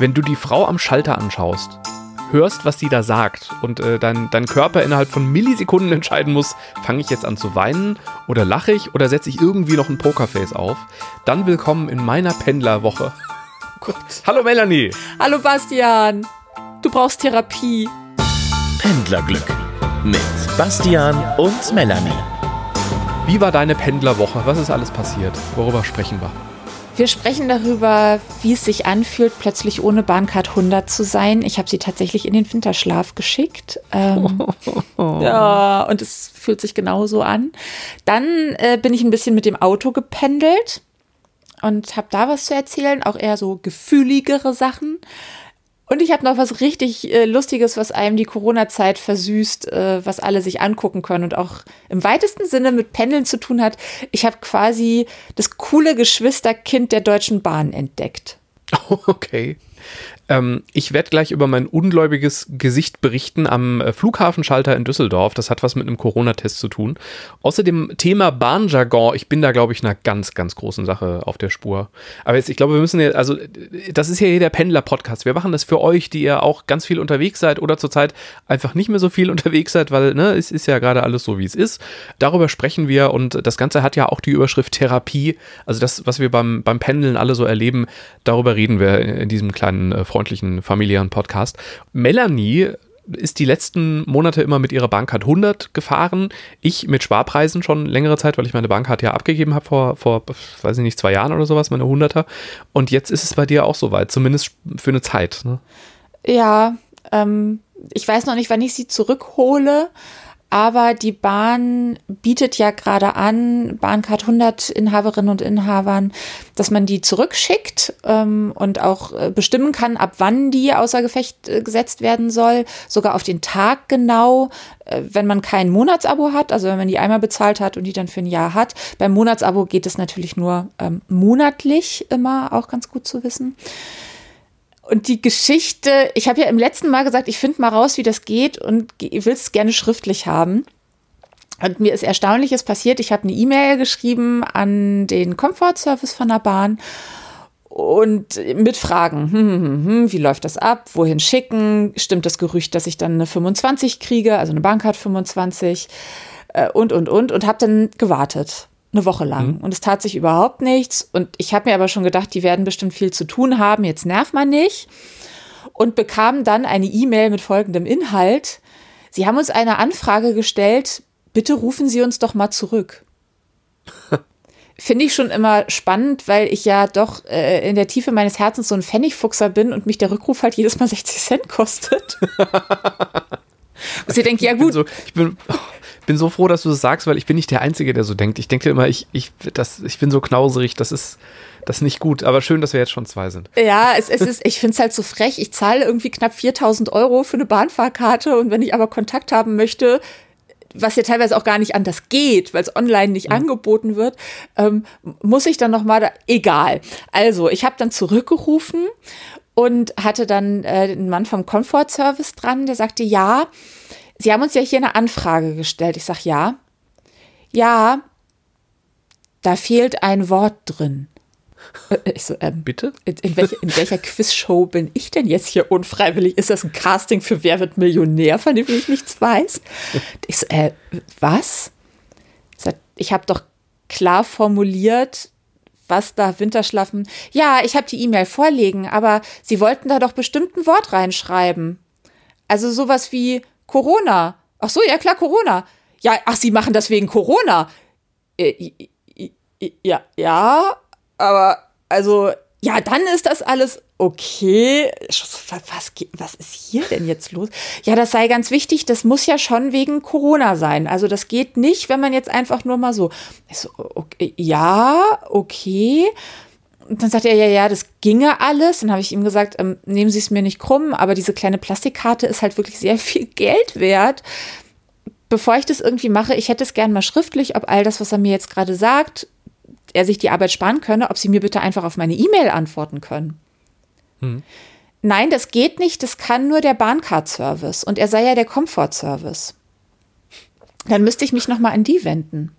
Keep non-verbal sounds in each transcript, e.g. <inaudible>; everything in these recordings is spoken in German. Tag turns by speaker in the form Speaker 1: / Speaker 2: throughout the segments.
Speaker 1: Wenn du die Frau am Schalter anschaust, hörst, was die da sagt und äh, dein, dein Körper innerhalb von Millisekunden <laughs> entscheiden muss, fange ich jetzt an zu weinen oder lache ich oder setze ich irgendwie noch ein Pokerface auf, dann willkommen in meiner Pendlerwoche. <laughs> Gott. Hallo Melanie.
Speaker 2: Hallo Bastian. Du brauchst Therapie.
Speaker 3: Pendlerglück mit Bastian und Melanie.
Speaker 1: Wie war deine Pendlerwoche? Was ist alles passiert? Worüber sprechen wir?
Speaker 2: Wir sprechen darüber, wie es sich anfühlt, plötzlich ohne Bahncard 100 zu sein. Ich habe sie tatsächlich in den Winterschlaf geschickt. Ähm, <laughs> ja, und es fühlt sich genauso an. Dann äh, bin ich ein bisschen mit dem Auto gependelt und habe da was zu erzählen, auch eher so gefühligere Sachen. Und ich habe noch was richtig äh, Lustiges, was einem die Corona-Zeit versüßt, äh, was alle sich angucken können und auch im weitesten Sinne mit Pendeln zu tun hat. Ich habe quasi das coole Geschwisterkind der Deutschen Bahn entdeckt. <laughs>
Speaker 1: Okay. Ähm, ich werde gleich über mein ungläubiges Gesicht berichten am äh, Flughafenschalter in Düsseldorf. Das hat was mit einem Corona-Test zu tun. Außerdem Thema Bahnjargon. Ich bin da, glaube ich, einer ganz, ganz großen Sache auf der Spur. Aber jetzt, ich glaube, wir müssen ja, also, das ist ja hier der Pendler-Podcast. Wir machen das für euch, die ihr auch ganz viel unterwegs seid oder zurzeit einfach nicht mehr so viel <laughs> unterwegs seid, weil, ne, es ist ja gerade alles so, wie es ist. Darüber sprechen wir und das Ganze hat ja auch die Überschrift Therapie. Also das, was wir beim, beim Pendeln alle so erleben, darüber reden wir in diesem kleinen äh, Freund freundlichen familiären Podcast. Melanie ist die letzten Monate immer mit ihrer Bankcard 100 gefahren. Ich mit Sparpreisen schon längere Zeit, weil ich meine Bankcard ja abgegeben habe vor, vor, weiß ich nicht, zwei Jahren oder sowas, meine 100er. Und jetzt ist es bei dir auch soweit, zumindest für eine Zeit. Ne?
Speaker 2: Ja, ähm, ich weiß noch nicht, wann ich sie zurückhole. Aber die Bahn bietet ja gerade an, Bahncard 100 Inhaberinnen und Inhabern, dass man die zurückschickt ähm, und auch äh, bestimmen kann, ab wann die außer Gefecht äh, gesetzt werden soll, sogar auf den Tag genau, äh, wenn man kein Monatsabo hat, also wenn man die einmal bezahlt hat und die dann für ein Jahr hat. Beim Monatsabo geht es natürlich nur ähm, monatlich immer, auch ganz gut zu wissen. Und die Geschichte, ich habe ja im letzten Mal gesagt, ich finde mal raus, wie das geht und will es gerne schriftlich haben. Und mir ist Erstaunliches passiert. Ich habe eine E-Mail geschrieben an den Comfort-Service von der Bahn und mit Fragen. Hm, hm, hm, hm, wie läuft das ab? Wohin schicken? Stimmt das Gerücht, dass ich dann eine 25 kriege, also eine Bankkarte 25? Äh, und, und, und. Und habe dann gewartet eine Woche lang. Mhm. Und es tat sich überhaupt nichts. Und ich habe mir aber schon gedacht, die werden bestimmt viel zu tun haben. Jetzt nervt man nicht. Und bekam dann eine E-Mail mit folgendem Inhalt. Sie haben uns eine Anfrage gestellt. Bitte rufen Sie uns doch mal zurück. <laughs> Finde ich schon immer spannend, weil ich ja doch äh, in der Tiefe meines Herzens so ein Pfennigfuchser bin und mich der Rückruf halt jedes Mal <laughs> 60 Cent kostet. <laughs> und sie denkt, ja gut.
Speaker 1: Ich bin, so, ich bin, bin so froh, dass du das sagst, weil ich bin nicht der Einzige, der so denkt. Ich denke immer, ich, ich, das, ich bin so knauserig, das ist, das ist nicht gut. Aber schön, dass wir jetzt schon zwei sind.
Speaker 2: Ja, es, es ist, ich finde es halt so frech. Ich zahle irgendwie knapp 4000 Euro für eine Bahnfahrkarte und wenn ich aber Kontakt haben möchte, was ja teilweise auch gar nicht anders geht, weil es online nicht mhm. angeboten wird, ähm, muss ich dann noch mal da, egal. Also, ich habe dann zurückgerufen und hatte dann äh, einen Mann vom Comfort Service dran, der sagte, ja, Sie haben uns ja hier eine Anfrage gestellt. Ich sage ja. Ja, da fehlt ein Wort drin.
Speaker 1: Äh, ich so, ähm, Bitte?
Speaker 2: In, in, welche, in welcher <laughs> Quizshow bin ich denn jetzt hier unfreiwillig? Ist das ein Casting für Wer wird Millionär, von dem ich nichts weiß? Ich so, äh, was? Ich habe doch klar formuliert, was da Winterschlafen. Ja, ich habe die E-Mail vorlegen, aber Sie wollten da doch bestimmt ein Wort reinschreiben. Also sowas wie Corona. Ach so, ja klar, Corona. Ja, ach, Sie machen das wegen Corona. Äh, ja, ja, aber also, ja, dann ist das alles okay. Was, was ist hier denn jetzt los? Ja, das sei ganz wichtig. Das muss ja schon wegen Corona sein. Also, das geht nicht, wenn man jetzt einfach nur mal so, so okay, ja, okay. Und dann sagt er, ja, ja, das ginge alles. Dann habe ich ihm gesagt, ähm, nehmen Sie es mir nicht krumm, aber diese kleine Plastikkarte ist halt wirklich sehr <laughs> viel Geld wert. Bevor ich das irgendwie mache, ich hätte es gern mal schriftlich, ob all das, was er mir jetzt gerade sagt, er sich die Arbeit sparen könne, ob Sie mir bitte einfach auf meine E-Mail antworten können. Hm. Nein, das geht nicht, das kann nur der Bahncard-Service und er sei ja der Comfort-Service. Dann müsste ich mich nochmal an die wenden.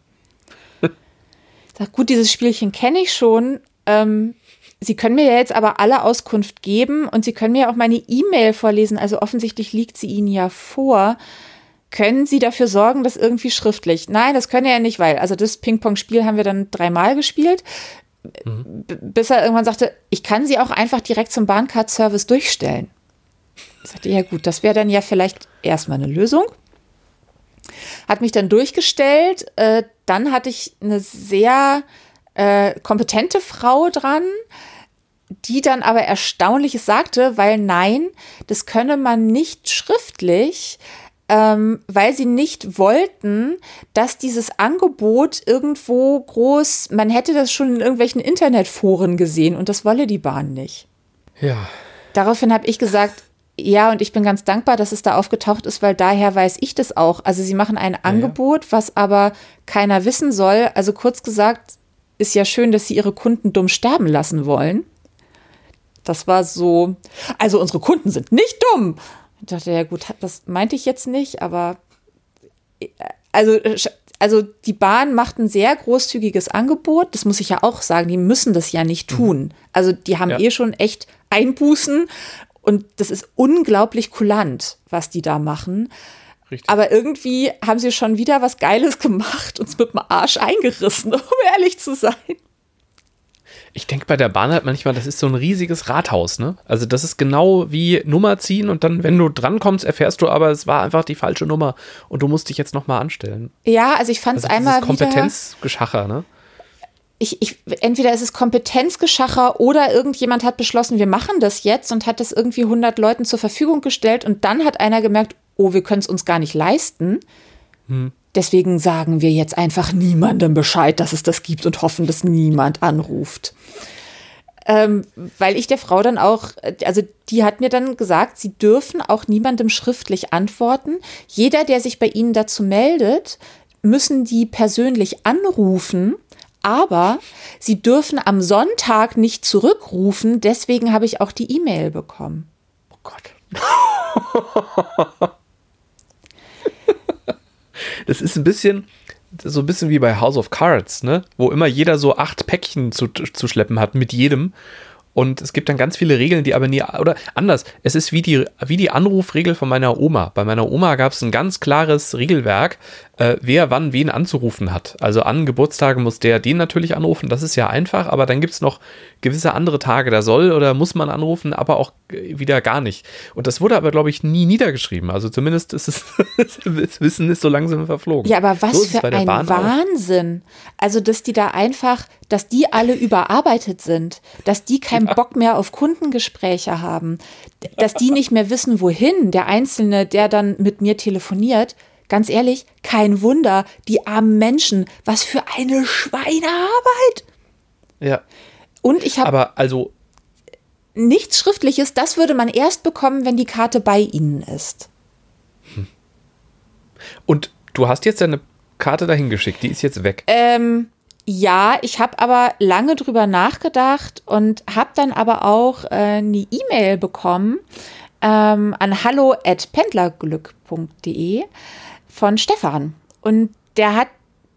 Speaker 2: <laughs> Sag, gut, dieses Spielchen kenne ich schon, ähm, Sie können mir ja jetzt aber alle Auskunft geben und Sie können mir auch meine E-Mail vorlesen. Also offensichtlich liegt sie Ihnen ja vor. Können Sie dafür sorgen, dass irgendwie schriftlich? Nein, das können er ja nicht, weil, also das Ping-Pong-Spiel haben wir dann dreimal gespielt, mhm. bis er irgendwann sagte, ich kann Sie auch einfach direkt zum Bahncard-Service durchstellen. Ich sagte, ja gut, das wäre dann ja vielleicht erstmal eine Lösung. Hat mich dann durchgestellt. Äh, dann hatte ich eine sehr äh, kompetente Frau dran, die dann aber Erstaunliches sagte, weil nein, das könne man nicht schriftlich, ähm, weil sie nicht wollten, dass dieses Angebot irgendwo groß, man hätte das schon in irgendwelchen Internetforen gesehen und das wolle die Bahn nicht.
Speaker 1: Ja.
Speaker 2: Daraufhin habe ich gesagt, ja, und ich bin ganz dankbar, dass es da aufgetaucht ist, weil daher weiß ich das auch. Also sie machen ein ja, Angebot, was aber keiner wissen soll. Also kurz gesagt, ist ja schön, dass sie ihre Kunden dumm sterben lassen wollen. Das war so, also unsere Kunden sind nicht dumm. Ich dachte, ja gut, das meinte ich jetzt nicht, aber äh, also, also die Bahn macht ein sehr großzügiges Angebot. Das muss ich ja auch sagen, die müssen das ja nicht tun. Also die haben ja. eh schon echt Einbußen und das ist unglaublich kulant, was die da machen. Richtig. Aber irgendwie haben sie schon wieder was Geiles gemacht, uns mit dem Arsch eingerissen, <laughs> um ehrlich zu sein.
Speaker 1: Ich denke bei der Bahn halt manchmal, das ist so ein riesiges Rathaus, ne? Also das ist genau wie Nummer ziehen und dann, wenn du drankommst, erfährst du aber, es war einfach die falsche Nummer und du musst dich jetzt nochmal anstellen.
Speaker 2: Ja, also ich fand es also einmal
Speaker 1: Kompetenzgeschacher, ne?
Speaker 2: ich, ich, entweder ist es Kompetenzgeschacher oder irgendjemand hat beschlossen, wir machen das jetzt und hat das irgendwie 100 Leuten zur Verfügung gestellt und dann hat einer gemerkt, oh, wir können es uns gar nicht leisten. Hm. Deswegen sagen wir jetzt einfach niemandem Bescheid, dass es das gibt und hoffen, dass niemand anruft. Ähm, weil ich der Frau dann auch, also die hat mir dann gesagt, sie dürfen auch niemandem schriftlich antworten. Jeder, der sich bei ihnen dazu meldet, müssen die persönlich anrufen aber sie dürfen am Sonntag nicht zurückrufen, deswegen habe ich auch die E-Mail bekommen.
Speaker 1: Oh Gott. <laughs> das ist ein bisschen so ein bisschen wie bei House of Cards, ne? Wo immer jeder so acht Päckchen zu, zu schleppen hat mit jedem. Und es gibt dann ganz viele Regeln, die aber nie, oder anders, es ist wie die, wie die Anrufregel von meiner Oma. Bei meiner Oma gab es ein ganz klares Regelwerk, äh, wer wann wen anzurufen hat. Also an Geburtstagen muss der den natürlich anrufen, das ist ja einfach, aber dann gibt es noch gewisse andere Tage, da soll oder muss man anrufen, aber auch wieder gar nicht. Und das wurde aber, glaube ich, nie niedergeschrieben. Also zumindest ist es, <laughs> das Wissen ist so langsam verflogen.
Speaker 2: Ja, aber was so für ein Wahnsinn. Auch. Also, dass die da einfach, dass die alle überarbeitet sind, dass die keinen ja. Bock mehr auf Kundengespräche haben, dass die nicht mehr wissen, wohin der Einzelne, der dann mit mir telefoniert, Ganz ehrlich, kein Wunder, die armen Menschen, was für eine Schweinearbeit.
Speaker 1: Ja.
Speaker 2: Und ich habe.
Speaker 1: Aber also.
Speaker 2: Nichts Schriftliches, das würde man erst bekommen, wenn die Karte bei Ihnen ist. Hm.
Speaker 1: Und du hast jetzt deine Karte dahin geschickt, die ist jetzt weg.
Speaker 2: Ähm, ja, ich habe aber lange drüber nachgedacht und habe dann aber auch äh, eine E-Mail bekommen ähm, an hallo@pendlerglück.de von Stefan. Und der hat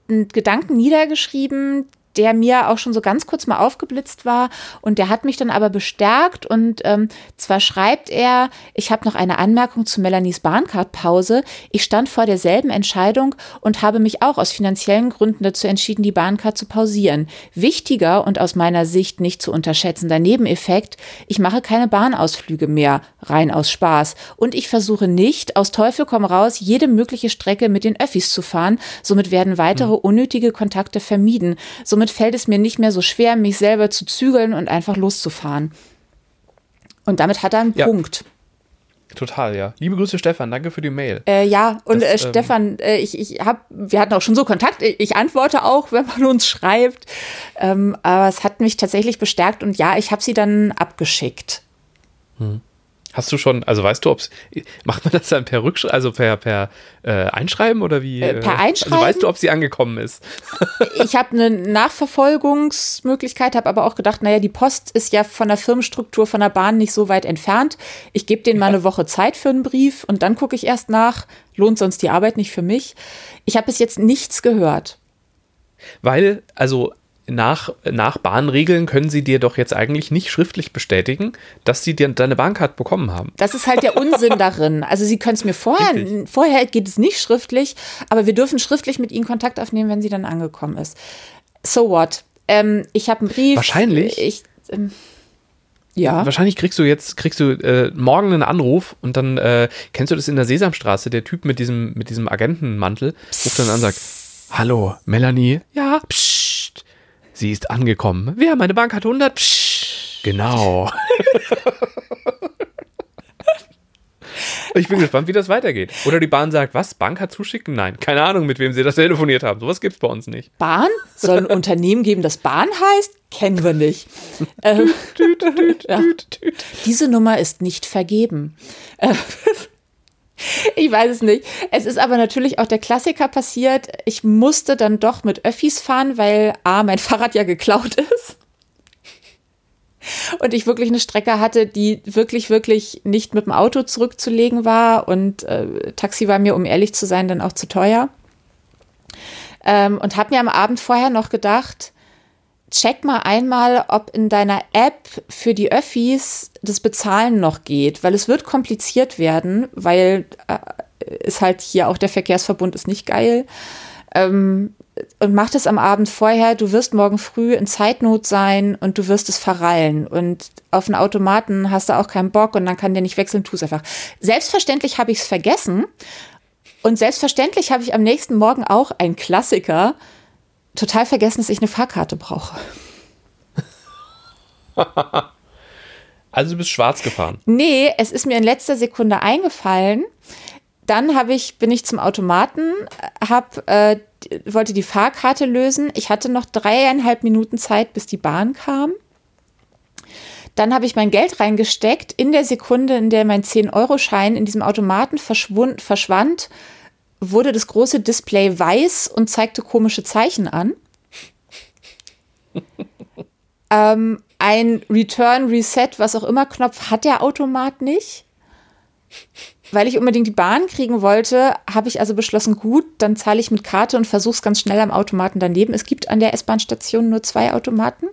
Speaker 2: einen Gedanken niedergeschrieben, der mir auch schon so ganz kurz mal aufgeblitzt war und der hat mich dann aber bestärkt und ähm, zwar schreibt er, ich habe noch eine Anmerkung zu Melanies Bahncard-Pause. Ich stand vor derselben Entscheidung und habe mich auch aus finanziellen Gründen dazu entschieden, die Bahncard zu pausieren. Wichtiger und aus meiner Sicht nicht zu unterschätzender Nebeneffekt, ich mache keine Bahnausflüge mehr, rein aus Spaß und ich versuche nicht, aus Teufel komm raus, jede mögliche Strecke mit den Öffis zu fahren. Somit werden weitere hm. unnötige Kontakte vermieden. Somit somit fällt es mir nicht mehr so schwer, mich selber zu zügeln und einfach loszufahren. Und damit hat er einen ja. Punkt.
Speaker 1: Total, ja. Liebe Grüße, Stefan. Danke für die Mail.
Speaker 2: Äh, ja, und das, äh, ähm, Stefan, äh, ich, ich habe, wir hatten auch schon so Kontakt. Ich, ich antworte auch, wenn man uns schreibt. Ähm, aber es hat mich tatsächlich bestärkt und ja, ich habe sie dann abgeschickt.
Speaker 1: Hm. Hast du schon, also weißt du, ob macht man das dann per Rückschreiben, also per, per äh, Einschreiben oder wie?
Speaker 2: Äh, per Einschreiben.
Speaker 1: Also weißt du, ob sie angekommen ist? <laughs>
Speaker 2: ich habe eine Nachverfolgungsmöglichkeit, habe aber auch gedacht, naja, die Post ist ja von der Firmenstruktur von der Bahn nicht so weit entfernt. Ich gebe denen mal eine Woche Zeit für einen Brief und dann gucke ich erst nach. Lohnt sonst die Arbeit nicht für mich. Ich habe bis jetzt nichts gehört.
Speaker 1: Weil, also nach, nach Bahnregeln können sie dir doch jetzt eigentlich nicht schriftlich bestätigen, dass sie dir deine Bahncard bekommen haben.
Speaker 2: Das ist halt der Unsinn darin. Also sie können es mir vorher, Richtig. vorher geht es nicht schriftlich, aber wir dürfen schriftlich mit ihnen Kontakt aufnehmen, wenn sie dann angekommen ist. So what? Ähm, ich habe einen Brief.
Speaker 1: Wahrscheinlich.
Speaker 2: Ich, ähm, ja.
Speaker 1: Wahrscheinlich kriegst du jetzt, kriegst du äh, morgen einen Anruf und dann äh, kennst du das in der Sesamstraße, der Typ mit diesem, mit diesem Agentenmantel ruft dann an und sagt, Hallo, Melanie? Ja, psst. Sie ist angekommen. Wer? Meine Bank hat 100? Psst. Genau. Ich bin gespannt, wie das weitergeht. Oder die Bahn sagt, was? Bank hat zuschicken? Nein. Keine Ahnung, mit wem sie das telefoniert haben. Sowas gibt es bei uns nicht.
Speaker 2: Bahn? Soll ein <laughs> Unternehmen geben, das Bahn heißt? Kennen wir nicht. Ähm, <laughs> ja. Diese Nummer ist nicht vergeben. Äh, <laughs> ich weiß es nicht. Es ist aber natürlich auch der Klassiker passiert. Ich musste dann doch mit Öffis fahren, weil A, mein <laughs> Fahrrad ja geklaut ist und ich wirklich eine Strecke hatte, die wirklich, wirklich nicht mit dem Auto zurückzulegen war und äh, Taxi war mir, um ehrlich zu sein, dann auch zu teuer. Ähm, und habe mir am Abend vorher noch gedacht, check mal einmal, ob in deiner App für die Öffis das Bezahlen noch geht, weil es wird kompliziert werden, weil äh, ist halt hier auch der Verkehrsverbund ist nicht geil. Ähm, und mach das am Abend vorher. Du wirst morgen früh in Zeitnot sein und du wirst es verrallen. Und auf einen Automaten hast du auch keinen Bock und dann kann der nicht wechseln, tu es einfach. Selbstverständlich habe ich es vergessen. Und selbstverständlich habe ich am nächsten Morgen auch ein Klassiker total vergessen, dass ich eine Fahrkarte brauche. <laughs>
Speaker 1: also du bist schwarz gefahren.
Speaker 2: Nee, es ist mir in letzter Sekunde eingefallen. Dann habe ich, bin ich zum Automaten, hab, äh, wollte die Fahrkarte lösen. Ich hatte noch dreieinhalb Minuten Zeit, bis die Bahn kam. Dann habe ich mein Geld reingesteckt. In der Sekunde, in der mein 10-Euro-Schein in diesem Automaten verschwand, wurde das große Display weiß und zeigte komische Zeichen an. <laughs> ähm, ein Return, Reset, was auch immer Knopf hat der Automat nicht. Weil ich unbedingt die Bahn kriegen wollte, habe ich also beschlossen, gut, dann zahle ich mit Karte und versuche es ganz schnell am Automaten daneben. Es gibt an der S-Bahn-Station nur zwei Automaten.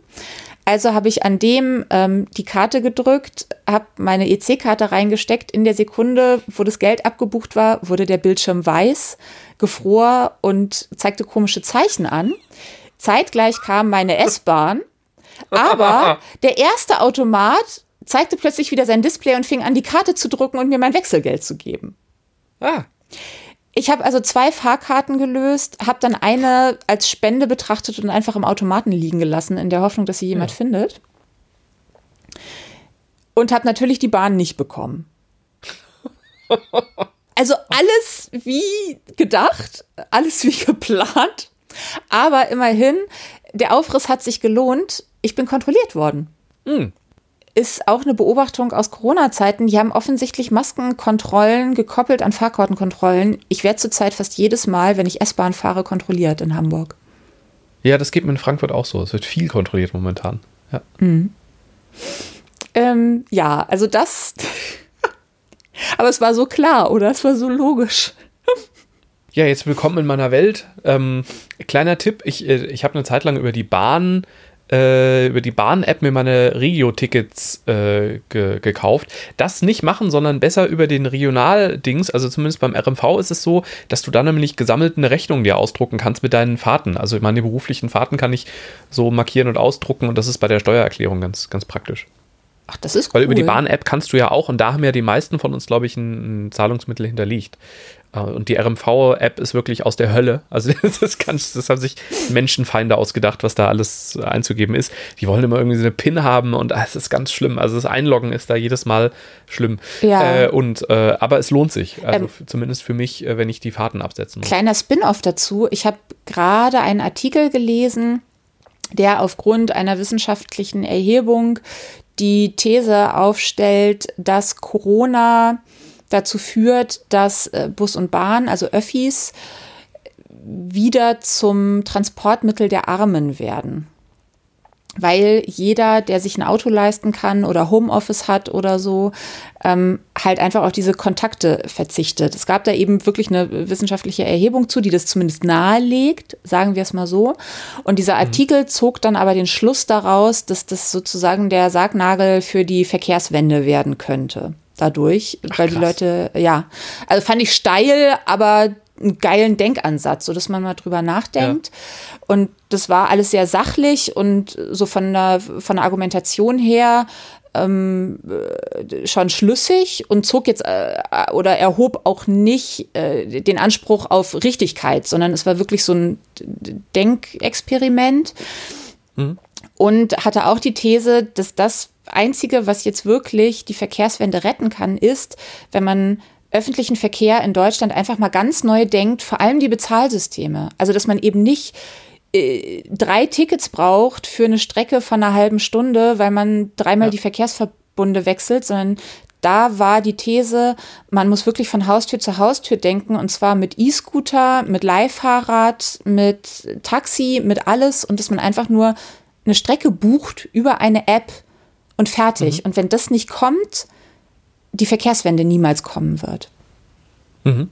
Speaker 2: Also habe ich an dem ähm, die Karte gedrückt, habe meine EC-Karte reingesteckt. In der Sekunde, wo das Geld abgebucht war, wurde der Bildschirm weiß, gefror und zeigte komische Zeichen an. Zeitgleich kam meine S-Bahn. <laughs> Aber der erste Automat zeigte plötzlich wieder sein Display und fing an, die Karte zu drucken und mir mein Wechselgeld zu geben. Ah. Ich habe also zwei Fahrkarten gelöst, habe dann eine als Spende betrachtet und einfach im Automaten liegen gelassen, in der Hoffnung, dass sie jemand ja. findet. Und habe natürlich die Bahn nicht bekommen. <laughs> Also alles wie gedacht, alles wie geplant. Aber immerhin, der Aufriss hat sich gelohnt. Ich bin kontrolliert worden. Mhm ist auch eine Beobachtung aus Corona-Zeiten. Die haben offensichtlich Maskenkontrollen gekoppelt an Fahrkartenkontrollen. Ich werde zurzeit fast jedes Mal, wenn ich S-Bahn fahre, kontrolliert in Hamburg.
Speaker 1: Ja, das geht mir in Frankfurt auch so. Es wird viel kontrolliert momentan. Ja,
Speaker 2: mhm. ähm, ja also das. <laughs> Aber es war so klar, oder? Es war so logisch. <laughs>
Speaker 1: Ja, jetzt willkommen in meiner Welt. Ähm, kleiner Tipp, ich, äh, ich habe eine Zeit lang über die Bahn äh, über die Bahn-App mir meine Regio-Tickets äh, ge gekauft. Das nicht machen, sondern besser über den Regional-Dings. Also zumindest beim RMV ist es so, dass du dann nämlich gesammelt eine Rechnung dir ausdrucken kannst mit deinen Fahrten. Also meine beruflichen Fahrten kann ich so markieren und ausdrucken und das ist bei der Steuererklärung ganz, ganz praktisch.
Speaker 2: Ach, das ist
Speaker 1: cool. Weil über die Bahn-App kannst du ja auch, und da haben ja die meisten von uns, glaube ich, ein, ein Zahlungsmittel hinterlegt. Äh, und die RMV-App ist wirklich aus der Hölle. Also <laughs> das, ganz, das haben sich Menschenfeinde ausgedacht, was da alles einzugeben ist. Die wollen immer irgendwie so eine PIN haben und es ist ganz schlimm. Also das Einloggen ist da jedes Mal schlimm. Ja. Äh, und, äh, aber es lohnt sich. Also ähm, zumindest für mich, äh, wenn ich die Fahrten absetzen muss.
Speaker 2: Kleiner Spin-off dazu. Ich habe gerade einen Artikel gelesen, der aufgrund einer wissenschaftlichen Erhebung die These aufstellt, dass Corona dazu führt, dass äh, Bus und Bahn, also Öffis, wieder zum Transportmittel der Armen werden. Weil jeder, der sich ein Auto leisten kann oder Homeoffice hat oder so, ähm, halt einfach auf diese Kontakte verzichtet. Es gab da eben wirklich eine wissenschaftliche Erhebung zu, die das zumindest nahelegt, sagen wir es mal so. Und dieser mhm. Artikel zog dann aber den Schluss daraus, dass das sozusagen der Sargnagel für die Verkehrswende werden könnte. Dadurch, Ach, weil die Leute, ja, also fand ich steil, aber einen geilen Denkansatz, so dass man mal drüber nachdenkt. Ja. Und das war alles sehr sachlich und so von der, von der Argumentation her ähm, äh, schon schlüssig und zog jetzt äh, oder erhob auch nicht äh, den Anspruch auf Richtigkeit, sondern es war wirklich so ein Denkexperiment. Mhm. Und hatte auch die These, dass das Einzige, was jetzt wirklich die Verkehrswende retten kann, ist, wenn man öffentlichen Verkehr in Deutschland einfach mal ganz neu denkt, vor allem die Bezahlsysteme. Also, dass man eben nicht äh, drei Tickets braucht für eine Strecke von einer halben Stunde, weil man dreimal ja. die Verkehrsverbunde wechselt, sondern da war die These, man muss wirklich von Haustür zu Haustür denken und zwar mit E-Scooter, mit Leihfahrrad, mit Taxi, mit alles und dass man einfach nur eine Strecke bucht über eine App und fertig. Mhm. Und wenn das nicht kommt, die Verkehrswende niemals kommen wird.
Speaker 1: Mhm.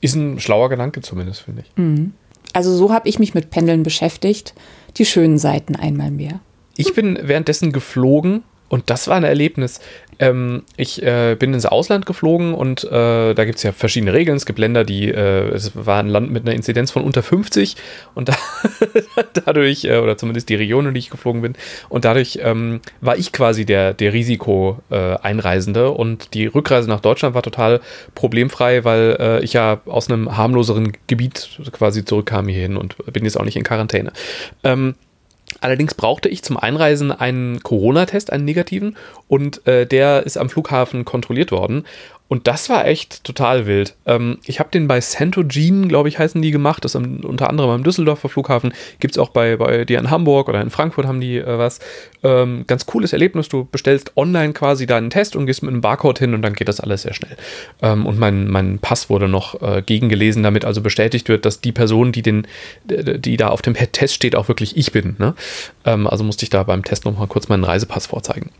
Speaker 1: Ist ein schlauer Gedanke zumindest, finde ich.
Speaker 2: Mhm. Also so habe ich mich mit Pendeln beschäftigt. Die schönen Seiten einmal mehr.
Speaker 1: Ich bin währenddessen geflogen und das war ein Erlebnis. Ähm, ich äh, bin ins Ausland geflogen und äh, da gibt es ja verschiedene Regeln. Es gibt Länder, die, äh, es war ein Land mit einer Inzidenz von unter 50 und da, <laughs> dadurch, äh, oder zumindest die Region, in die ich geflogen bin, und dadurch ähm, war ich quasi der, der Risiko-Einreisende und die Rückreise nach Deutschland war total problemfrei, weil äh, ich ja aus einem harmloseren Gebiet quasi zurückkam hierhin und bin jetzt auch nicht in Quarantäne. Ähm, Allerdings brauchte ich zum Einreisen einen Corona-Test, einen negativen, und äh, der ist am Flughafen kontrolliert worden. Und das war echt total wild. Ähm, ich habe den bei Centogene, glaube ich, heißen die gemacht. Das ist unter anderem am Düsseldorfer Flughafen. Gibt es auch bei, bei dir in Hamburg oder in Frankfurt haben die äh, was. Ähm, ganz cooles Erlebnis. Du bestellst online quasi deinen Test und gehst mit einem Barcode hin und dann geht das alles sehr schnell. Ähm, und mein, mein Pass wurde noch äh, gegengelesen, damit also bestätigt wird, dass die Person, die, den, die da auf dem Test steht, auch wirklich ich bin. Ne? Ähm, also musste ich da beim Test nochmal kurz meinen Reisepass vorzeigen.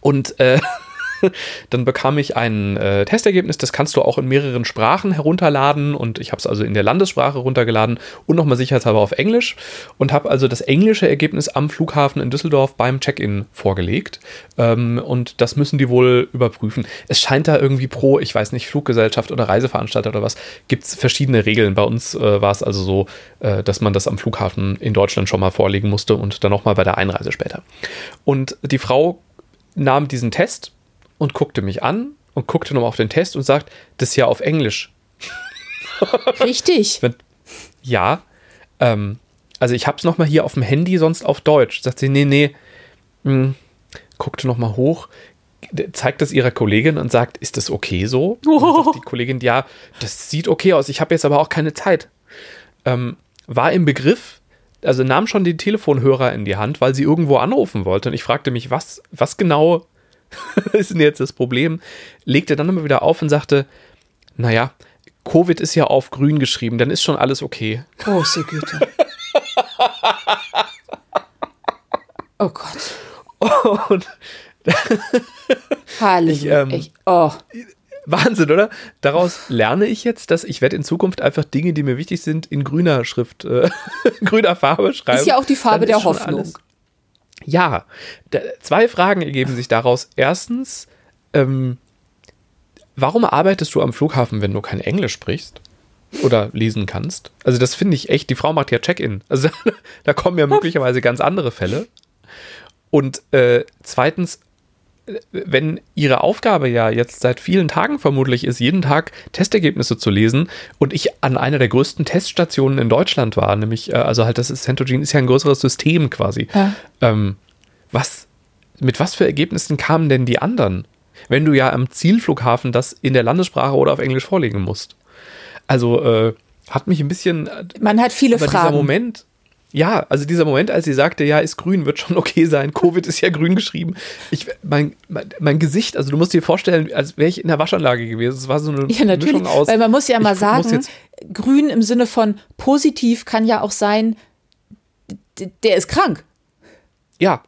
Speaker 1: Und äh, <laughs> <laughs> dann bekam ich ein äh, Testergebnis, das kannst du auch in mehreren Sprachen herunterladen und ich habe es also in der Landessprache runtergeladen und nochmal sicherheitshalber auf Englisch und habe also das englische Ergebnis am Flughafen in Düsseldorf beim Check-in vorgelegt ähm, und das müssen die wohl überprüfen. Es scheint da irgendwie pro, ich weiß nicht, Fluggesellschaft oder Reiseveranstalter oder was, gibt es verschiedene Regeln. Bei uns äh, war es also so, äh, dass man das am Flughafen in Deutschland schon mal vorlegen musste und dann nochmal bei der Einreise später. Und die Frau nahm diesen Test und guckte mich an und guckte nochmal auf den Test und sagt, das ist ja auf Englisch.
Speaker 2: Richtig.
Speaker 1: ja. Ähm, also ich habe es nochmal hier auf dem Handy, sonst auf Deutsch. Sagt sie, nee, nee. Mh, hm, guckte nochmal hoch, zeigt das ihrer Kollegin und sagt, ist das okay so? <laughs> Die Kollegin, ja, das sieht okay aus. Ich habe jetzt aber auch keine Zeit. Ähm, war im Begriff, also nahm schon den Telefonhörer in die Hand, weil sie irgendwo anrufen wollte. Und ich fragte mich, was, was genau <laughs> ist denn jetzt das Problem? Legte dann immer wieder auf und sagte, naja, Covid ist ja auf grün geschrieben, dann ist schon alles okay.
Speaker 2: Große Güte. <laughs> oh Gott. Und Halleluja. Ich, ähm, ich, oh.
Speaker 1: Wahnsinn, oder? Daraus lerne ich jetzt, dass ich werde in Zukunft einfach Dinge, die mir wichtig sind, in grüner Schrift, äh, <laughs> grüner Farbe schreiben.
Speaker 2: Ist ja auch die Farbe der Hoffnung. Alles,
Speaker 1: ja, zwei Fragen ergeben sich daraus. Erstens, ähm, warum arbeitest du am Flughafen, wenn du kein Englisch sprichst? Oder lesen kannst? Also, das finde ich echt, die Frau macht ja Check-in. Also, <laughs> da kommen ja möglicherweise ganz andere Fälle. Und äh, zweitens, wenn ihre Aufgabe ja jetzt seit vielen Tagen vermutlich ist, jeden Tag Testergebnisse zu lesen und ich an einer der größten Teststationen in Deutschland war, nämlich, äh, also halt das ist Centogene ist ja ein größeres System quasi. Ja. Ähm, was, mit was für Ergebnissen kamen denn die anderen? Wenn du ja am Zielflughafen das in der Landessprache oder auf Englisch vorlegen musst. Also, äh, hat mich ein bisschen.
Speaker 2: Man hat viele Fragen.
Speaker 1: Dieser Moment, ja, also dieser Moment, als sie sagte, ja, ist grün, wird schon <laughs> okay sein. Covid ist ja grün geschrieben. Ich, mein, mein, mein Gesicht, also du musst dir vorstellen, als wäre ich in der Waschanlage gewesen. Es war so eine
Speaker 2: ja, natürlich, Mischung aus. Weil man muss ja mal sagen, grün im Sinne von positiv kann ja auch sein, der ist krank.
Speaker 1: Ja.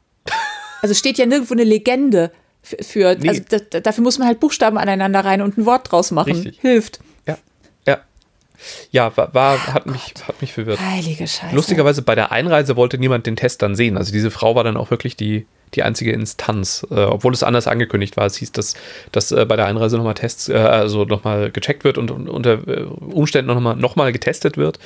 Speaker 2: Also steht ja nirgendwo eine Legende für. Nee. Also dafür muss man halt Buchstaben aneinander rein und ein Wort draus machen. Richtig. Hilft.
Speaker 1: Ja. War, war, hat, mich, hat mich verwirrt.
Speaker 2: Heilige Scheiße.
Speaker 1: Lustigerweise bei der Einreise wollte niemand den Test dann sehen. Also diese Frau war dann auch wirklich die, die einzige Instanz, äh, obwohl es anders angekündigt war. Es hieß, dass, dass äh, bei der Einreise nochmal Tests, äh, also nochmal gecheckt wird und, und unter äh, Umständen nochmal noch mal getestet wird.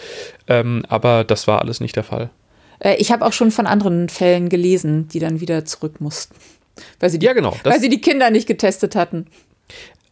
Speaker 1: Ähm, aber das war alles nicht der Fall.
Speaker 2: Äh, ich habe auch schon von anderen Fällen gelesen, die dann wieder zurück mussten. Weil sie die,
Speaker 1: ja, genau.
Speaker 2: weil sie die Kinder nicht getestet hatten.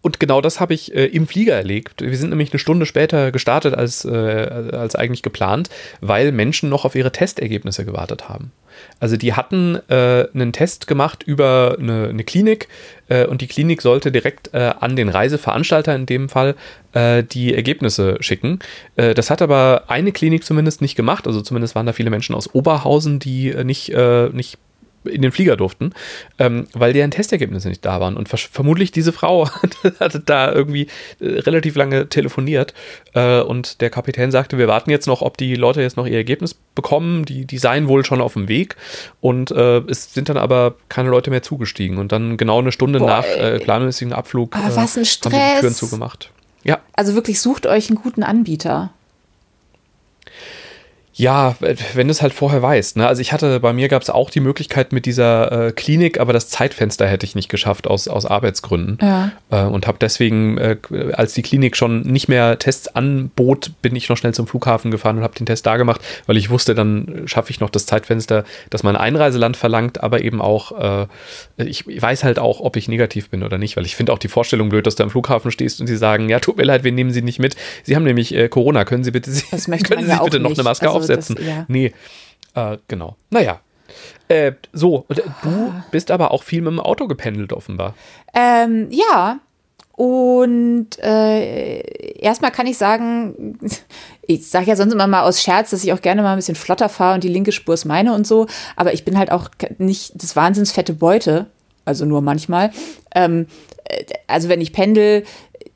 Speaker 1: Und genau das habe ich äh, im Flieger erlebt. Wir sind nämlich eine Stunde später gestartet als, äh, als eigentlich geplant, weil Menschen noch auf ihre Testergebnisse gewartet haben. Also die hatten äh, einen Test gemacht über eine, eine Klinik äh, und die Klinik sollte direkt äh, an den Reiseveranstalter in dem Fall äh, die Ergebnisse schicken. Das hat aber eine Klinik zumindest nicht gemacht. Also zumindest waren da viele Menschen aus Oberhausen, die nicht, nicht in den Flieger durften, ähm, weil deren Testergebnisse nicht da waren. Und vermutlich diese Frau <laughs> hatte da irgendwie äh, relativ lange telefoniert äh, und der Kapitän sagte, wir warten jetzt noch, ob die Leute jetzt noch ihr Ergebnis bekommen. Die, die seien wohl schon auf dem Weg und äh, es sind dann aber keine Leute mehr zugestiegen. Und dann genau eine Stunde Boah, nach äh, planmäßigen Abflug
Speaker 2: aber was ein Stress. Äh,
Speaker 1: haben die Türen zugemacht.
Speaker 2: Ja. Also wirklich sucht euch einen guten Anbieter.
Speaker 1: Ja, wenn du es halt vorher weißt. Ne? Also ich hatte, bei mir gab es auch die Möglichkeit mit dieser äh, Klinik, aber das Zeitfenster hätte ich nicht geschafft aus, aus Arbeitsgründen. Ja. Äh, und habe deswegen, äh, als die Klinik schon nicht mehr Tests anbot, bin ich noch schnell zum Flughafen gefahren und habe den Test da gemacht, weil ich wusste, dann schaffe ich noch das Zeitfenster, das mein Einreiseland verlangt, aber eben auch, äh, ich, weiß halt auch, ob ich negativ bin oder nicht, weil ich finde auch die Vorstellung blöd, dass du am Flughafen stehst und sie sagen, ja, tut mir leid, wir nehmen Sie nicht mit. Sie haben nämlich äh, Corona, können Sie bitte, können Sie bitte noch eine Maske also aufsetzen. Das, ja. Nee, äh, genau. Naja. Äh, so, du ah. bist aber auch viel mit dem Auto gependelt, offenbar.
Speaker 2: Ähm, ja. Und äh, erstmal kann ich sagen, ich sage ja sonst immer mal aus Scherz, dass ich auch gerne mal ein bisschen flotter fahre und die linke Spur ist meine und so. Aber ich bin halt auch nicht das wahnsinns fette Beute, also nur manchmal. Ähm, äh, also wenn ich pendel,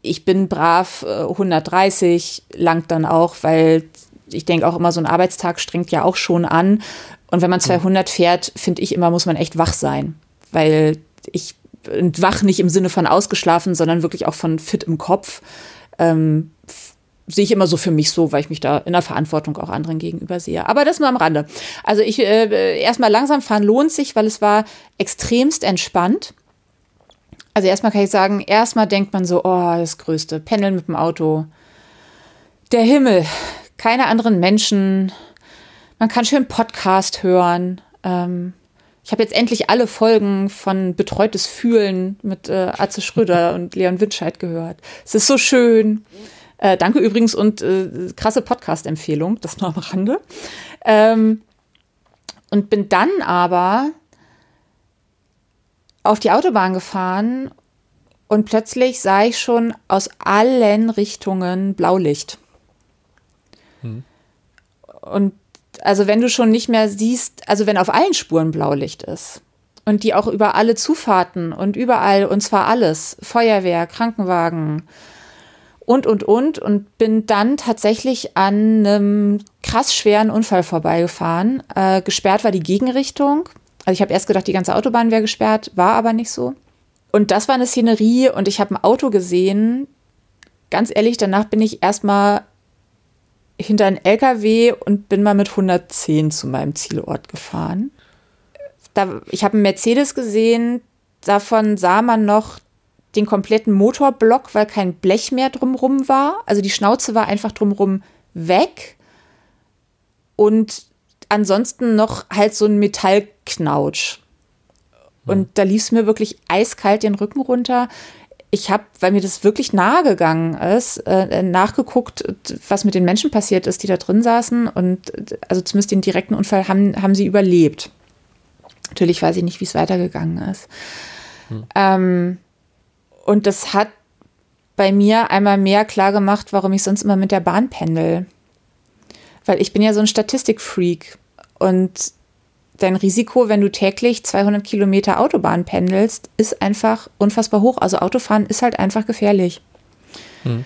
Speaker 2: ich bin brav 130, äh, langt dann auch, weil ich denke auch immer, so ein Arbeitstag strengt ja auch schon an. Und wenn man 200 fährt, finde ich immer, muss man echt wach sein. Weil ich wach nicht im Sinne von ausgeschlafen, sondern wirklich auch von fit im Kopf. Ähm, sehe ich immer so für mich so, weil ich mich da in der Verantwortung auch anderen gegenüber sehe. Aber das nur am Rande. Also ich äh, erstmal langsam fahren lohnt sich, weil es war extremst entspannt. Also erstmal kann ich sagen, erstmal denkt man so, oh, das Größte, pendeln mit dem Auto. Der Himmel, keine anderen Menschen. Man kann schön Podcast hören. Ähm, ich habe jetzt endlich alle Folgen von Betreutes Fühlen mit äh, Atze Schröder <laughs> und Leon Windscheid gehört. Es ist so schön. Äh, danke übrigens und äh, krasse Podcast-Empfehlung, das nur am Rande. Ähm, und bin dann aber auf die Autobahn gefahren und plötzlich sah ich schon aus allen Richtungen Blaulicht. Mhm. Und also wenn du schon nicht mehr siehst, also wenn auf allen Spuren Blaulicht ist und die auch über alle Zufahrten und überall, und zwar alles, Feuerwehr, Krankenwagen und, und, und, und bin dann tatsächlich an einem krass schweren Unfall vorbeigefahren. Äh, gesperrt war die Gegenrichtung. Also ich habe erst gedacht, die ganze Autobahn wäre gesperrt, war aber nicht so. Und das war eine Szenerie und ich habe ein Auto gesehen. Ganz ehrlich, danach bin ich erstmal hinter einen LKW und bin mal mit 110 zu meinem Zielort gefahren. Da, ich habe einen Mercedes gesehen, davon sah man noch den kompletten Motorblock, weil kein Blech mehr drumrum war. Also die Schnauze war einfach drumrum weg. Und ansonsten noch halt so ein Metallknautsch. Und hm. da lief es mir wirklich eiskalt den Rücken runter ich habe, weil mir das wirklich nahe gegangen ist, äh, nachgeguckt, was mit den Menschen passiert ist, die da drin saßen. Und also zumindest den direkten Unfall haben, haben sie überlebt. Natürlich weiß ich nicht, wie es weitergegangen ist. Hm. Ähm, und das hat bei mir einmal mehr klar gemacht, warum ich sonst immer mit der Bahn pendel. Weil ich bin ja so ein Statistikfreak. Und dein Risiko, wenn du täglich 200 Kilometer Autobahn pendelst, ist einfach unfassbar hoch. Also Autofahren ist halt einfach gefährlich. Hm.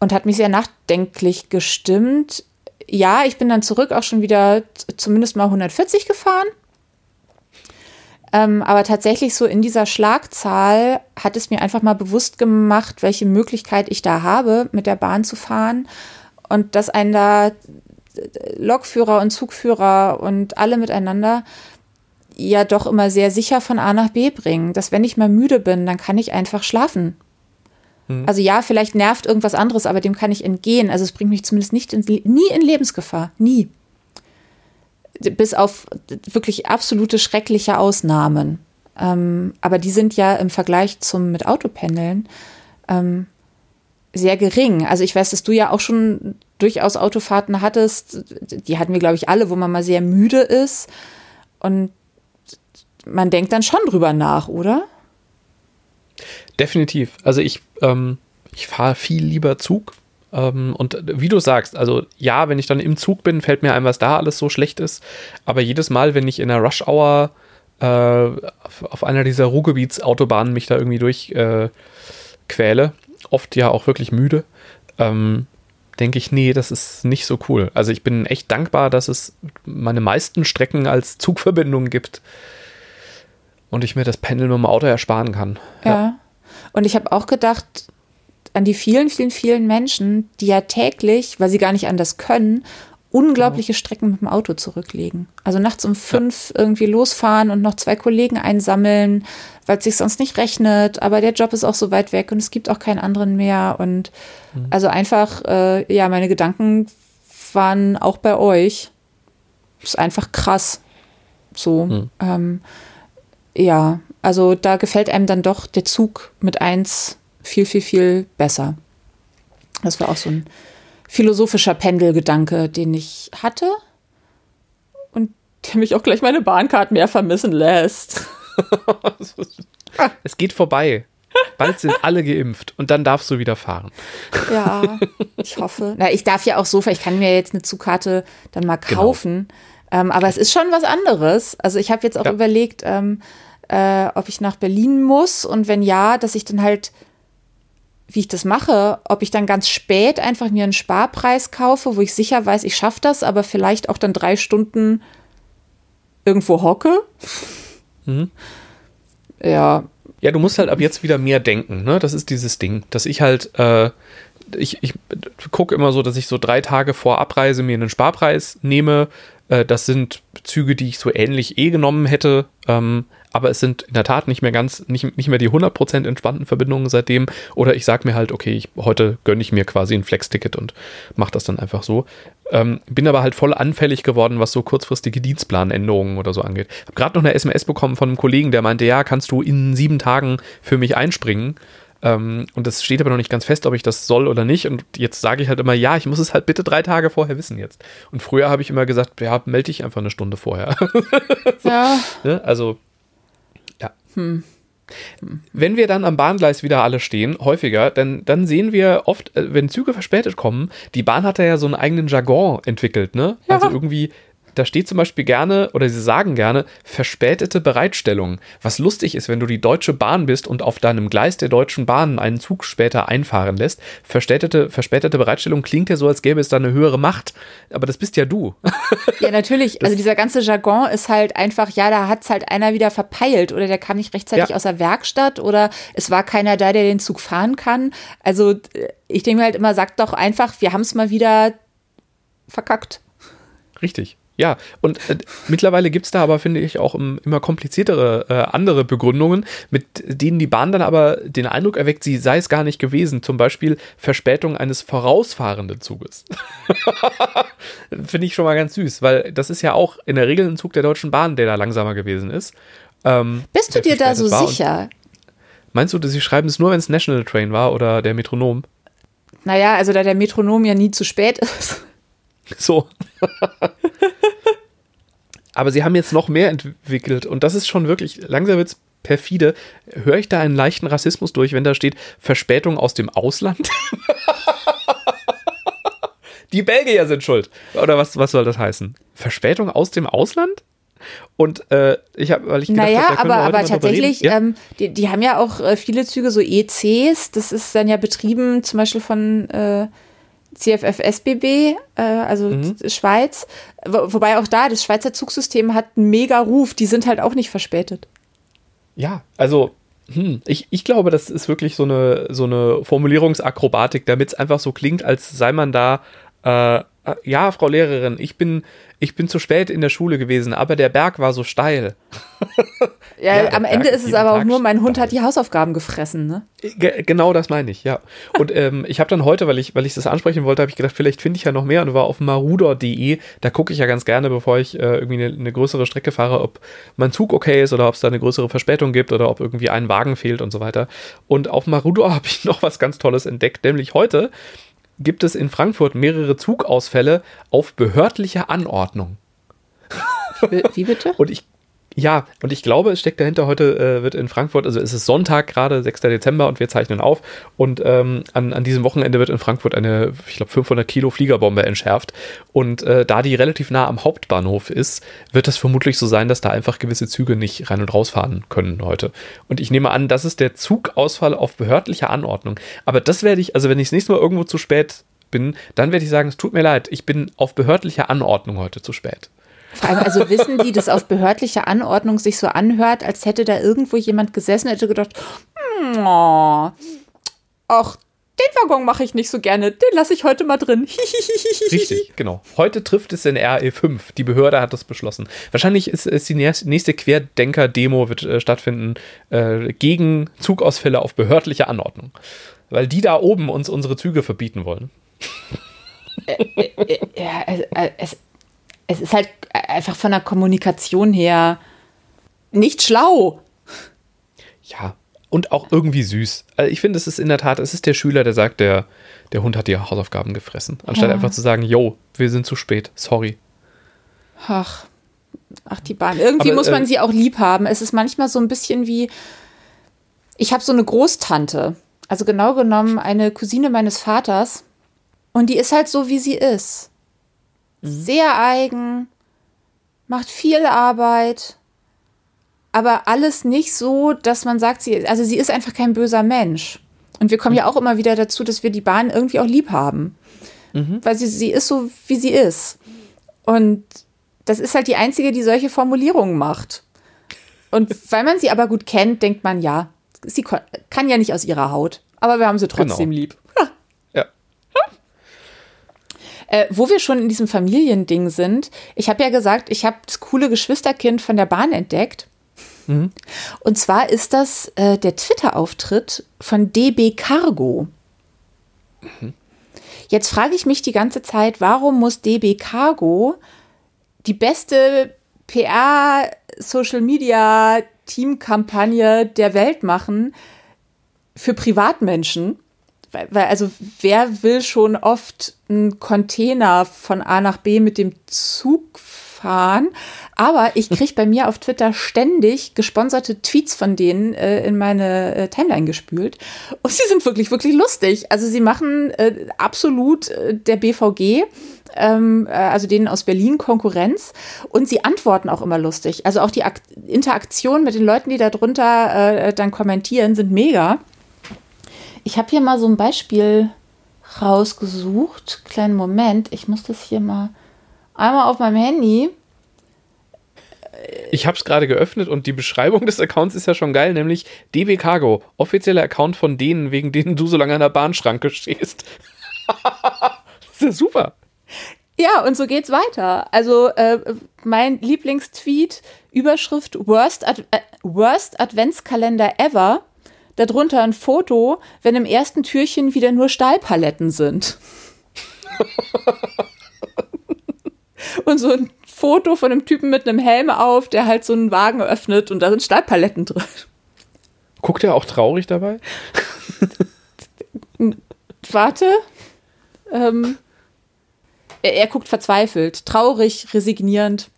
Speaker 2: Und hat mich sehr nachdenklich gestimmt. Ja, ich bin dann zurück auch schon wieder zumindest mal 140 gefahren. Ähm, aber tatsächlich so in dieser Schlagzahl hat es mir einfach mal bewusst gemacht, welche Möglichkeit ich da habe, mit der Bahn zu fahren. Und dass einen da Lokführer und Zugführer und alle miteinander ja doch immer sehr sicher von A nach B bringen. Dass wenn ich mal müde bin, dann kann ich einfach schlafen. Hm. Also ja, vielleicht nervt irgendwas anderes, aber dem kann ich entgehen. Also es bringt mich zumindest nicht in, nie in Lebensgefahr. Nie. Bis auf wirklich absolute schreckliche Ausnahmen. Ähm, aber die sind ja im Vergleich zum mit Autopendeln ähm, sehr gering. Also ich weiß, dass du ja auch schon durchaus Autofahrten hattest. Die hatten wir, glaube ich, alle, wo man mal sehr müde ist. Und man denkt dann schon drüber nach, oder?
Speaker 1: Definitiv. Also ich, ähm, ich fahre viel lieber Zug. Ähm, und wie du sagst, also ja, wenn ich dann im Zug bin, fällt mir ein, was da alles so schlecht ist. Aber jedes Mal, wenn ich in der Rush Hour äh, auf einer dieser Ruhrgebietsautobahnen mich da irgendwie durchquäle, äh, oft ja auch wirklich müde, ähm, denke ich, nee, das ist nicht so cool. Also ich bin echt dankbar, dass es meine meisten Strecken als Zugverbindung gibt und ich mir das Pendeln mit dem Auto ersparen kann.
Speaker 2: Ja. ja. Und ich habe auch gedacht an die vielen, vielen, vielen Menschen, die ja täglich, weil sie gar nicht anders können, unglaubliche Strecken mit dem Auto zurücklegen. Also nachts um fünf ja. irgendwie losfahren und noch zwei Kollegen einsammeln, weil es sich sonst nicht rechnet, aber der Job ist auch so weit weg und es gibt auch keinen anderen mehr. Und mhm. also einfach, äh, ja, meine Gedanken waren auch bei euch. Ist einfach krass. So. Mhm. Ähm, ja, also da gefällt einem dann doch der Zug mit eins viel, viel, viel besser. Das war auch so ein philosophischer Pendelgedanke, den ich hatte und der mich auch gleich meine Bahncard mehr vermissen lässt. <laughs>
Speaker 1: es geht vorbei. Bald sind alle geimpft und dann darfst du wieder fahren.
Speaker 2: Ja, ich hoffe. <laughs> Na, ich darf ja auch so, ich kann mir jetzt eine Zugkarte dann mal genau. kaufen. Genau. Ähm, aber es ist schon was anderes. Also ich habe jetzt auch ja. überlegt, ähm, äh, ob ich nach Berlin muss und wenn ja, dass ich dann halt wie ich das mache, ob ich dann ganz spät einfach mir einen Sparpreis kaufe, wo ich sicher weiß, ich schaffe das, aber vielleicht auch dann drei Stunden irgendwo hocke. Mhm. Ja.
Speaker 1: Ja, du musst halt ab jetzt wieder mehr denken, ne? Das ist dieses Ding, dass ich halt, äh, ich, ich gucke immer so, dass ich so drei Tage vor Abreise mir einen Sparpreis nehme. Äh, das sind Züge, die ich so ähnlich eh genommen hätte. Ähm, aber es sind in der Tat nicht mehr ganz, nicht, nicht mehr die 100% entspannten Verbindungen seitdem. Oder ich sage mir halt, okay, ich, heute gönne ich mir quasi ein Flex-Ticket und mache das dann einfach so. Ähm, bin aber halt voll anfällig geworden, was so kurzfristige Dienstplanänderungen oder so angeht. Habe gerade noch eine SMS bekommen von einem Kollegen, der meinte, ja, kannst du in sieben Tagen für mich einspringen? Ähm, und das steht aber noch nicht ganz fest, ob ich das soll oder nicht. Und jetzt sage ich halt immer, ja, ich muss es halt bitte drei Tage vorher wissen jetzt. Und früher habe ich immer gesagt, ja, melde dich einfach eine Stunde vorher. <laughs> so, ja. Ne? Also hm. Wenn wir dann am Bahngleis wieder alle stehen, häufiger, dann, dann sehen wir oft, äh, wenn Züge verspätet kommen, die Bahn hat ja so einen eigenen Jargon entwickelt, ne? Ja. Also irgendwie da steht zum Beispiel gerne, oder sie sagen gerne, verspätete Bereitstellung. Was lustig ist, wenn du die Deutsche Bahn bist und auf deinem Gleis der Deutschen Bahn einen Zug später einfahren lässt. Verspätete, verspätete Bereitstellung klingt ja so, als gäbe es da eine höhere Macht. Aber das bist ja du. <laughs>
Speaker 2: Ja, natürlich. also dieser ganze Jargon ist halt einfach, ja, da hat es halt einer wieder verpeilt oder der kam nicht rechtzeitig ja. aus der Werkstatt oder es war keiner da, der den Zug fahren kann. Also ich denke mir halt immer, sagt doch einfach, wir haben es mal wieder verkackt.
Speaker 1: Richtig. Ja, und äh, mittlerweile gibt es da aber, finde ich, auch im, immer kompliziertere äh, andere Begründungen, mit denen die Bahn dann aber den Eindruck erweckt, sie sei es gar nicht gewesen. Zum Beispiel Verspätung eines vorausfahrenden Zuges. <laughs> finde ich schon mal ganz süß, weil das ist ja auch in der Regel ein Zug der Deutschen Bahn, der da langsamer gewesen ist.
Speaker 2: Ähm, Bist du dir da so sicher?
Speaker 1: Meinst du, dass sie schreiben es nur, wenn es National Train war oder der Metronom?
Speaker 2: Naja, also da der Metronom ja nie zu spät ist.
Speaker 1: So. <laughs> Aber sie haben jetzt noch mehr entwickelt und das ist schon wirklich, langsam wird es perfide. Höre ich da einen leichten Rassismus durch, wenn da steht Verspätung aus dem Ausland? <laughs> Die Belgier sind schuld. Oder was, was soll das heißen? Verspätung aus dem Ausland? Und äh, ich habe, weil ich
Speaker 2: gedacht naja, hab, aber, aber tatsächlich, ja? ähm, die, die haben ja auch äh, viele Züge so ECs. Das ist dann ja betrieben, zum Beispiel von äh, CFF SBB, äh, also mhm. Schweiz. Wo, wobei auch da, das Schweizer Zugsystem hat einen mega Ruf, die sind halt auch nicht verspätet.
Speaker 1: Ja, also hm, ich, ich glaube, das ist wirklich so eine, so eine Formulierungsakrobatik, damit es einfach so klingt, als sei man da äh, ja, Frau Lehrerin, ich bin, ich bin zu spät in der Schule gewesen, aber der Berg war so steil. <laughs>
Speaker 2: ja, ja am Ende ist es aber auch nur, mein Hund hat die Hausaufgaben gefressen, ne?
Speaker 1: Ge genau das meine ich, ja. Und ähm, ich habe dann heute, weil ich, weil ich das ansprechen wollte, habe ich gedacht, vielleicht finde ich ja noch mehr und war auf marudor.de. Da gucke ich ja ganz gerne, bevor ich äh, irgendwie eine, eine, größere Strecke fahre, ob mein Zug okay ist oder ob es da eine größere Verspätung gibt oder ob irgendwie ein Wagen fehlt und so weiter. Und auf Marudor <laughs> habe ich noch was ganz Tolles entdeckt, nämlich heute gibt es in Frankfurt mehrere Zugausfälle auf behördliche Anordnung.
Speaker 2: Wie bitte?
Speaker 1: Und ich ja, und ich glaube, es steckt dahinter, heute äh, wird in Frankfurt, also es ist Sonntag gerade, 6. Dezember und wir zeichnen auf und ähm, an, an diesem Wochenende wird in Frankfurt eine, ich glaube, 500 Kilo Fliegerbombe entschärft und äh, da die relativ nah am Hauptbahnhof ist, wird das vermutlich so sein, dass da einfach gewisse Züge nicht rein und rausfahren können heute. Und ich nehme an, das ist der Zugausfall auf behördliche Anordnung. Aber das werde ich, also wenn ich das nächste Mal irgendwo zu spät bin, dann werde ich sagen, es tut mir leid, ich bin auf behördliche Anordnung heute zu spät.
Speaker 2: Vor allem, also wissen die, dass auf behördliche Anordnung sich so anhört, als hätte da irgendwo jemand gesessen, hätte gedacht, oh, ach, den Waggon mache ich nicht so gerne, den lasse ich heute mal drin. <laughs>
Speaker 1: Richtig, genau. Heute trifft es in RE5. Die Behörde hat das beschlossen. Wahrscheinlich ist, ist die nächste Querdenker-Demo wird äh, stattfinden äh, gegen Zugausfälle auf behördliche Anordnung. Weil die da oben uns unsere Züge verbieten wollen.
Speaker 2: Äh, äh, äh ja, äh, es, ist halt einfach von der Kommunikation her nicht schlau.
Speaker 1: Ja, und auch irgendwie süß. Also ich finde, es ist in der Tat, es ist der Schüler, der sagt, der, der Hund hat die Hausaufgaben gefressen. Anstatt ja. einfach zu sagen, yo, wir sind zu spät, sorry.
Speaker 2: Ach, ach die Bahn. Irgendwie Aber, muss man äh, sie auch lieb haben. Es ist manchmal so ein bisschen wie, ich habe so eine Großtante, also genau genommen eine Cousine meines Vaters. Und die ist halt so, wie sie ist. Mhm. Sehr eigen, macht viel Arbeit, aber alles nicht so, dass man sagt, sie, also sie ist einfach kein böser Mensch. Und wir kommen mhm. ja auch immer wieder dazu, dass wir die Bahn irgendwie auch lieb haben. Mhm. Weil sie, sie ist so, wie sie ist. Und das ist halt die einzige, die solche Formulierungen macht. Und <laughs> weil man sie aber gut kennt, denkt man, ja, sie kann ja nicht aus ihrer Haut. Aber wir haben sie trotzdem genau. lieb. Äh, wo wir schon in diesem Familiending sind, ich habe ja gesagt, ich habe das coole Geschwisterkind von der Bahn entdeckt. Mhm. Und zwar ist das äh, der Twitter-Auftritt von DB Cargo. Mhm. Jetzt frage ich mich die ganze Zeit, warum muss DB Cargo die beste PR, Social Media, Teamkampagne der Welt machen für Privatmenschen? Weil, weil also wer will schon oft einen Container von A nach B mit dem Zug fahren? Aber ich kriege bei mir auf Twitter ständig gesponserte Tweets von denen äh, in meine äh, Timeline gespült. Und sie sind wirklich, wirklich lustig. Also sie machen äh, absolut äh, der BVG ähm, äh, also denen aus Berlin Konkurrenz und sie antworten auch immer lustig. Also auch die Ak Interaktion mit den Leuten, die darunter äh, dann kommentieren, sind mega. Ich habe hier mal so ein Beispiel rausgesucht. Kleinen Moment, ich muss das hier mal einmal auf meinem Handy.
Speaker 1: Ich habe es gerade geöffnet und die Beschreibung des Accounts ist ja schon geil, nämlich DB Cargo, offizieller Account von denen, wegen denen du so lange an der Bahnschranke stehst. <laughs> das ist ja super.
Speaker 2: Ja, und so geht's weiter. Also äh, mein Lieblingstweet, Überschrift Worst, Ad äh, Worst Adventskalender ever darunter ein Foto, wenn im ersten Türchen wieder nur Stahlpaletten sind. <laughs> und so ein Foto von einem Typen mit einem Helm auf, der halt so einen Wagen öffnet und da sind Stahlpaletten drin.
Speaker 1: Guckt er auch traurig dabei?
Speaker 2: Warte. Ähm, er, er guckt verzweifelt, traurig, resignierend.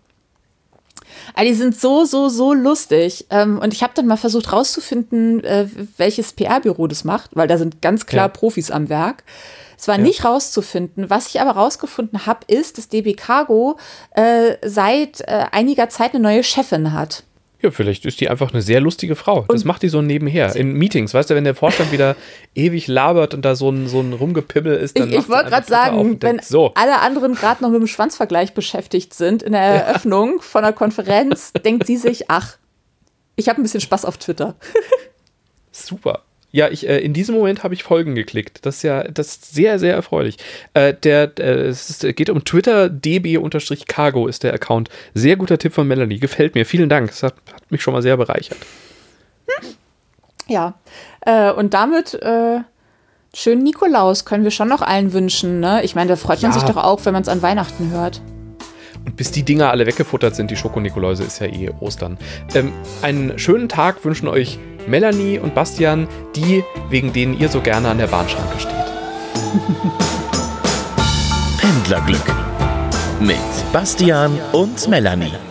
Speaker 2: Also die sind so, so, so lustig. Ähm, und ich habe dann mal versucht rauszufinden, äh, welches PR-Büro das macht, weil da sind ganz klar ja. Profis am Werk. Es war ja. nicht rauszufinden. Was ich aber rausgefunden habe, ist, dass DB Cargo äh, seit äh, einiger Zeit eine neue Chefin hat.
Speaker 1: Ja, vielleicht ist die einfach eine sehr lustige Frau. Und das macht die so nebenher. In Meetings, weißt du, wenn der Vorstand wieder <laughs> ewig labert und da so ein, so ein Rumgepimmel ist, dann.
Speaker 2: Ich, ich wollte gerade sagen, wenn so. alle anderen gerade noch mit dem Schwanzvergleich beschäftigt sind in der <laughs> Eröffnung ja. von einer Konferenz, denkt sie sich, ach, Ich habe ein bisschen Spaß auf Twitter. <laughs>
Speaker 1: Super. Ja, ich, äh, in diesem Moment habe ich Folgen geklickt. Das ist ja, das ist sehr, sehr erfreulich. Äh, der, äh, es ist, geht um Twitter, db-cargo ist der Account. Sehr guter Tipp von Melanie. Gefällt mir. Vielen Dank. Das hat, hat mich schon mal sehr bereichert.
Speaker 2: Ja. Äh, und damit äh, schönen Nikolaus können wir schon noch allen wünschen. Ne? Ich meine, da freut man
Speaker 1: Ja.
Speaker 2: sich doch auch, wenn man es an Weihnachten hört.
Speaker 1: Bis die Dinger alle weggefuttert sind, die Schokonikoläuse, ist ja eh Ostern. Ähm, einen schönen Tag wünschen euch Melanie und Bastian, die, wegen denen ihr so gerne an der Bahnschranke steht.
Speaker 3: Pendlerglück mit Bastian und Melanie.